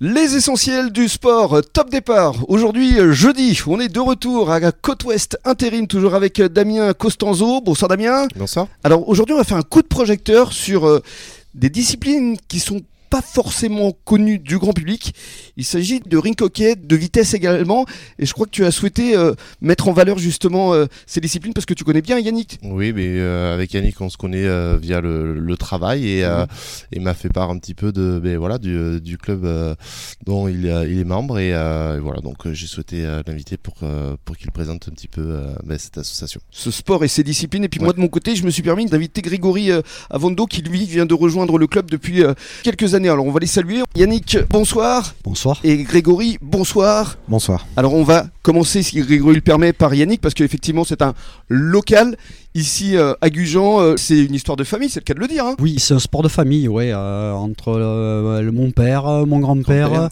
Les essentiels du sport, top départ. Aujourd'hui, jeudi, on est de retour à Côte Ouest intérim, toujours avec Damien Costanzo. Bonsoir Damien. Bonsoir. Alors aujourd'hui, on va faire un coup de projecteur sur euh, des disciplines qui sont pas forcément connu du grand public. Il s'agit de ring hockey, de vitesse également. Et je crois que tu as souhaité euh, mettre en valeur justement euh, ces disciplines parce que tu connais bien Yannick. Oui, mais euh, avec Yannick, on se connaît via le, travail et mmh. il m'a fait part un petit peu de, ben, voilà, du, du club dont il, il, est membre. Et, voilà, donc j'ai souhaité l'inviter pour, pour qu'il présente un petit peu ben, cette association. Ce sport et ces disciplines. Et puis moi, de mon côté, je me suis permis d'inviter Grégory Avondo qui lui vient de rejoindre le club depuis quelques années alors on va les saluer. Yannick, bonsoir. Bonsoir. Et Grégory, bonsoir. Bonsoir. Alors on va commencer, si Grégory le permet, par Yannick, parce qu'effectivement c'est un local. Ici euh, à Gujan, euh, c'est une histoire de famille, c'est le cas de le dire. Hein. Oui, c'est un sport de famille, ouais, euh, entre mon père, mon grand-père,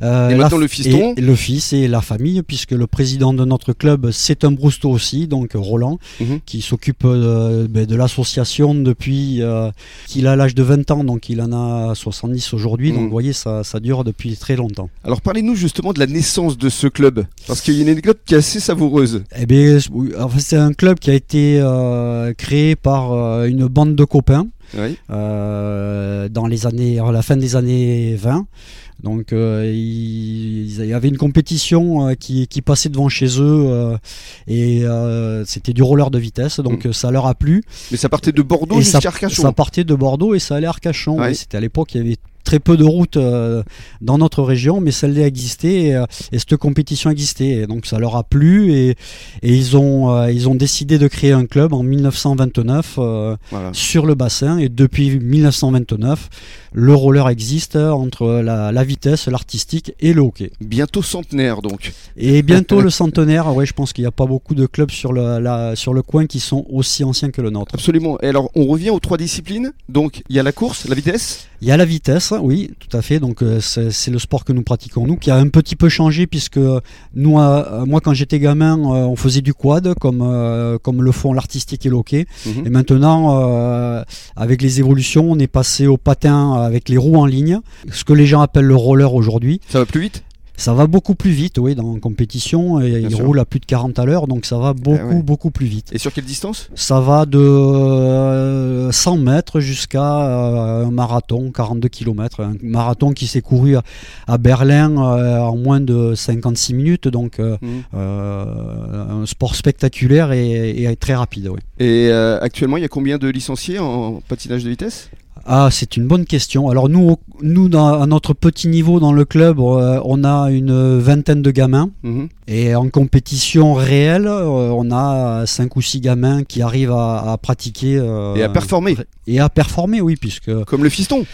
et maintenant le fiston. Et, le fils et la famille, puisque le président de notre club, c'est un Brousteau aussi, donc Roland, mhm. qui s'occupe ben, de l'association depuis qu'il a l'âge de 20 ans, donc il en a 70 aujourd'hui, donc mhm. vous voyez, ça, ça dure depuis très longtemps. Alors parlez-nous justement de la naissance de ce club, parce qu'il y a une anecdote qui est assez savoureuse. Eh bien, c'est un club qui a été euh, créé par euh, une bande de copains euh, dans les années, à la fin des années 20. Donc il, y avait une compétition qui, passait devant chez eux et c'était du roller de vitesse, donc mm. ça leur a plu. Mais ça partait de Bordeaux jusqu'à Arcachon. Ça partait de Bordeaux et ça allait à Arcachon. C'était à l'époque il y avait très peu de routes euh, dans notre région, mais celle-là existait et, euh, et, cette compétition existait. donc ça leur a plu et, et ils, ont, euh, ils ont décidé de créer un club en 1929 sur le bassin. Et depuis 1929, le roller existe entre la, la vitesse, l'artistique et le hockey. Bientôt centenaire donc. Et bientôt le centenaire, ouais, je pense qu'il n'y a pas beaucoup de clubs sur le, la, sur le coin qui sont aussi anciens que le nôtre. Absolument. Et alors on revient aux trois disciplines. Donc il y a la course, la vitesse. Il y a la vitesse, oui, tout à fait. Donc euh, c'est le sport que nous pratiquons nous, qui a un petit peu changé puisque nous, euh, moi quand j'étais gamin, euh, on faisait du quad comme comme le font l'artistique et l'hockey. Mhm. Et maintenant, avec les évolutions, on est passé au patin avec les roues en ligne, ce que les gens appellent le roller aujourd'hui. Ça va plus vite? Ça va beaucoup plus vite, oui, dans la compétition. Et il roule à plus de 40 à l'heure, donc ça va eh beaucoup, beaucoup plus vite. Et sur quelle distance? Ça va de 100 euh, mètres jusqu'à euh, un marathon, 42 km. Un marathon qui s'est couru à, Berlin euh, en moins de 56 minutes, donc mmh. un sport spectaculaire et, très rapide. Oui. Et actuellement, il y a combien de licenciés en patinage de vitesse? Ah, c'est une bonne question. Alors nous, nous à notre petit niveau dans le club, euh, on a une vingtaine de gamins. Mhm. Et en compétition réelle, euh, on a cinq ou six gamins qui arrivent à, pratiquer. Euh, et à performer. Et à performer, oui, puisque... Comme le fiston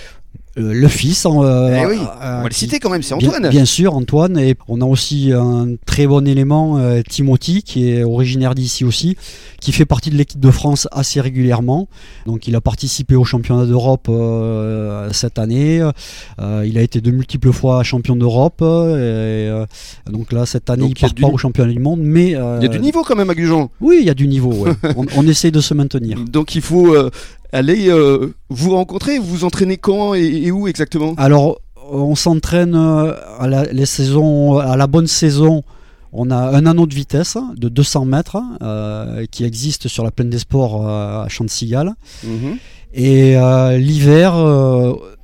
le fils. Eh euh, oui, on va le citer quand même, c'est Antoine. Bien, sûr, Antoine. Et on a aussi un très bon élément, euh, Timothy, qui est originaire d'ici aussi, qui fait partie de l'équipe de France assez régulièrement. Donc il a participé au championnat d'Europe cette année. il a été de multiples fois champion d'Europe. donc là, cette année, il part pas au championnat du monde. Mais, il y a du niveau quand même à Gujan. Oui, il y a du niveau. on, on, essaie de se maintenir. Donc il faut allez euh, vous rencontrer Vous entraînez quand et, où exactement? Alors, on s'entraîne euh, à la, les saisons, à la bonne saison. On a un anneau de vitesse de 200 mètres euh, qui existe sur la plaine des sports à Chantilly. Mhm. Et l'hiver,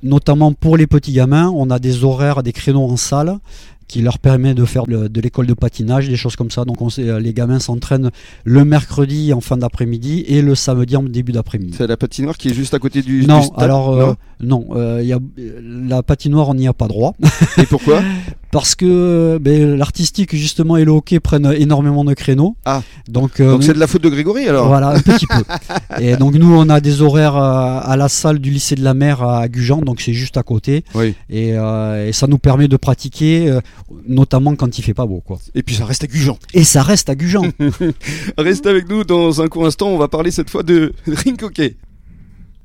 notamment pour les petits gamins, on a des horaires, des créneaux en salle qui leur permet de faire de, l'école de patinage, des choses comme ça. Donc on euh, les gamins s'entraînent le mercredi en fin d'après-midi et le samedi en début d'après-midi. C'est la patinoire qui est juste à côté du, non, stade alors, euh, non, euh, y a, la patinoire on n'y a pas droit. Et pourquoi? Parce que ben, l'artistique justement et le hockey prennent énormément de créneaux. Ah. Donc c'est de la faute de Grégory alors. Voilà, un petit peu. Et donc nous on a des horaires à la salle du lycée de la mer à Gujan, donc c'est juste à côté. Oui. Et, et, ça nous permet de pratiquer notamment quand il fait pas beau. Quoi. Et puis ça reste à Gujan. Et ça reste à Gujan. reste avec nous dans un court instant, on va parler cette fois de ring hockey.